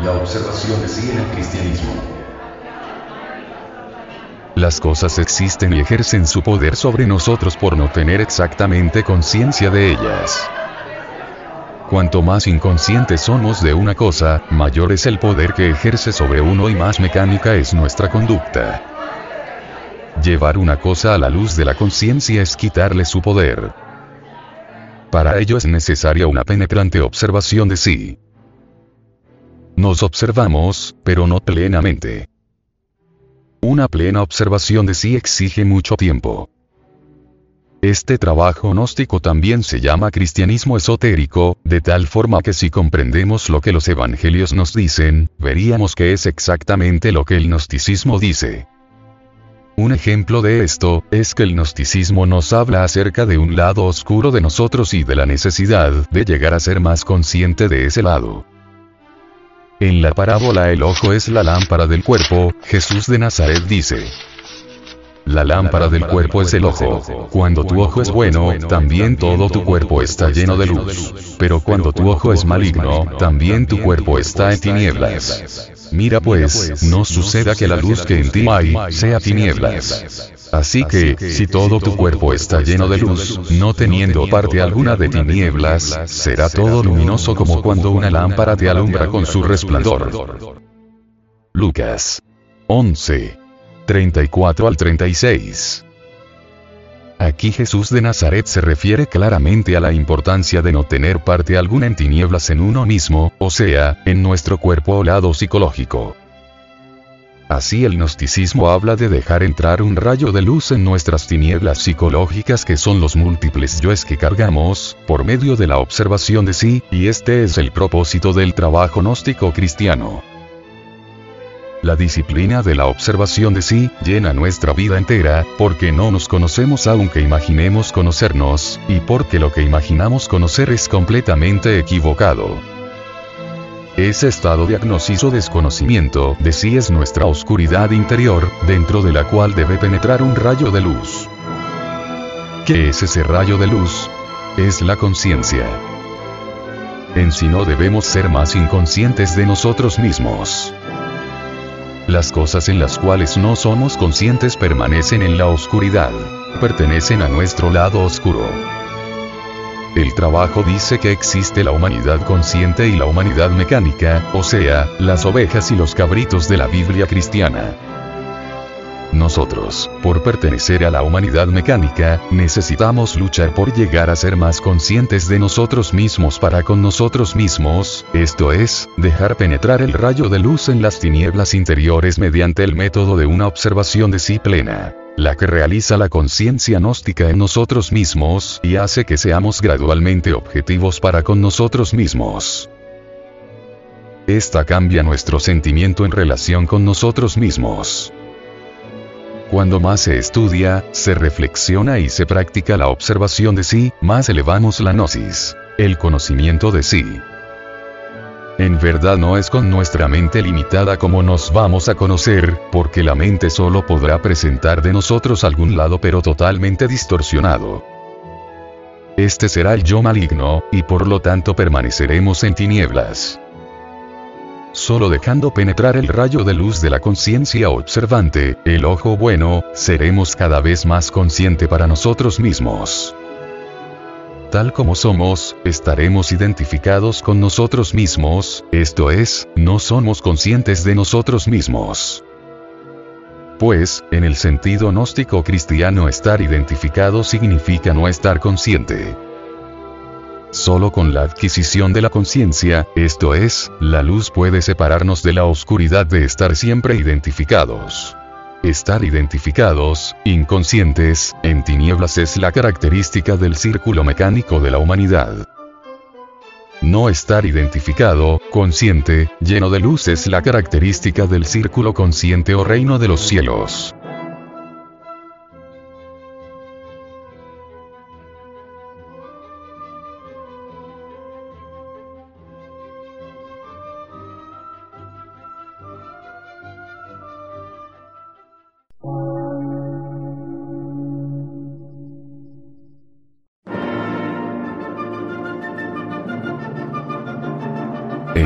La observación de sí en el cristianismo. Las cosas existen y ejercen su poder sobre nosotros por no tener exactamente conciencia de ellas. Cuanto más inconscientes somos de una cosa, mayor es el poder que ejerce sobre uno y más mecánica es nuestra conducta. Llevar una cosa a la luz de la conciencia es quitarle su poder. Para ello es necesaria una penetrante observación de sí. Nos observamos, pero no plenamente. Una plena observación de sí exige mucho tiempo. Este trabajo gnóstico también se llama cristianismo esotérico, de tal forma que si comprendemos lo que los evangelios nos dicen, veríamos que es exactamente lo que el gnosticismo dice. Un ejemplo de esto, es que el gnosticismo nos habla acerca de un lado oscuro de nosotros y de la necesidad de llegar a ser más consciente de ese lado. En la parábola el ojo es la lámpara del cuerpo, Jesús de Nazaret dice, la lámpara del cuerpo es el ojo. Cuando tu ojo es bueno, también todo tu cuerpo está lleno de luz. Pero cuando tu ojo es maligno, también tu cuerpo está en tinieblas. Mira pues, no suceda que la luz que en ti hay, sea tinieblas. Así que, si todo tu cuerpo está lleno de luz, no teniendo parte alguna de tinieblas, será todo luminoso como cuando una lámpara te alumbra con su resplandor. Lucas 11. 34 al 36. Aquí Jesús de Nazaret se refiere claramente a la importancia de no tener parte alguna en tinieblas en uno mismo, o sea, en nuestro cuerpo o lado psicológico. Así el gnosticismo habla de dejar entrar un rayo de luz en nuestras tinieblas psicológicas que son los múltiples yoes que cargamos, por medio de la observación de sí, y este es el propósito del trabajo gnóstico cristiano. La disciplina de la observación de sí llena nuestra vida entera, porque no nos conocemos aunque imaginemos conocernos, y porque lo que imaginamos conocer es completamente equivocado. Ese estado de agnosis o desconocimiento de sí es nuestra oscuridad interior, dentro de la cual debe penetrar un rayo de luz. ¿Qué es ese rayo de luz? Es la conciencia. En sí no debemos ser más inconscientes de nosotros mismos. Las cosas en las cuales no somos conscientes permanecen en la oscuridad. Pertenecen a nuestro lado oscuro. El trabajo dice que existe la humanidad consciente y la humanidad mecánica, o sea, las ovejas y los cabritos de la Biblia cristiana. Nosotros, por pertenecer a la humanidad mecánica, necesitamos luchar por llegar a ser más conscientes de nosotros mismos para con nosotros mismos, esto es, dejar penetrar el rayo de luz en las tinieblas interiores mediante el método de una observación de sí plena la que realiza la conciencia gnóstica en nosotros mismos y hace que seamos gradualmente objetivos para con nosotros mismos. Esta cambia nuestro sentimiento en relación con nosotros mismos. Cuando más se estudia, se reflexiona y se practica la observación de sí, más elevamos la gnosis, el conocimiento de sí. En verdad no es con nuestra mente limitada como nos vamos a conocer, porque la mente solo podrá presentar de nosotros algún lado pero totalmente distorsionado. Este será el yo maligno, y por lo tanto permaneceremos en tinieblas. Solo dejando penetrar el rayo de luz de la conciencia observante, el ojo bueno, seremos cada vez más consciente para nosotros mismos. Tal como somos, estaremos identificados con nosotros mismos, esto es, no somos conscientes de nosotros mismos. Pues, en el sentido gnóstico cristiano estar identificado significa no estar consciente. Solo con la adquisición de la conciencia, esto es, la luz puede separarnos de la oscuridad de estar siempre identificados. Estar identificados, inconscientes, en tinieblas es la característica del círculo mecánico de la humanidad. No estar identificado, consciente, lleno de luz es la característica del círculo consciente o reino de los cielos.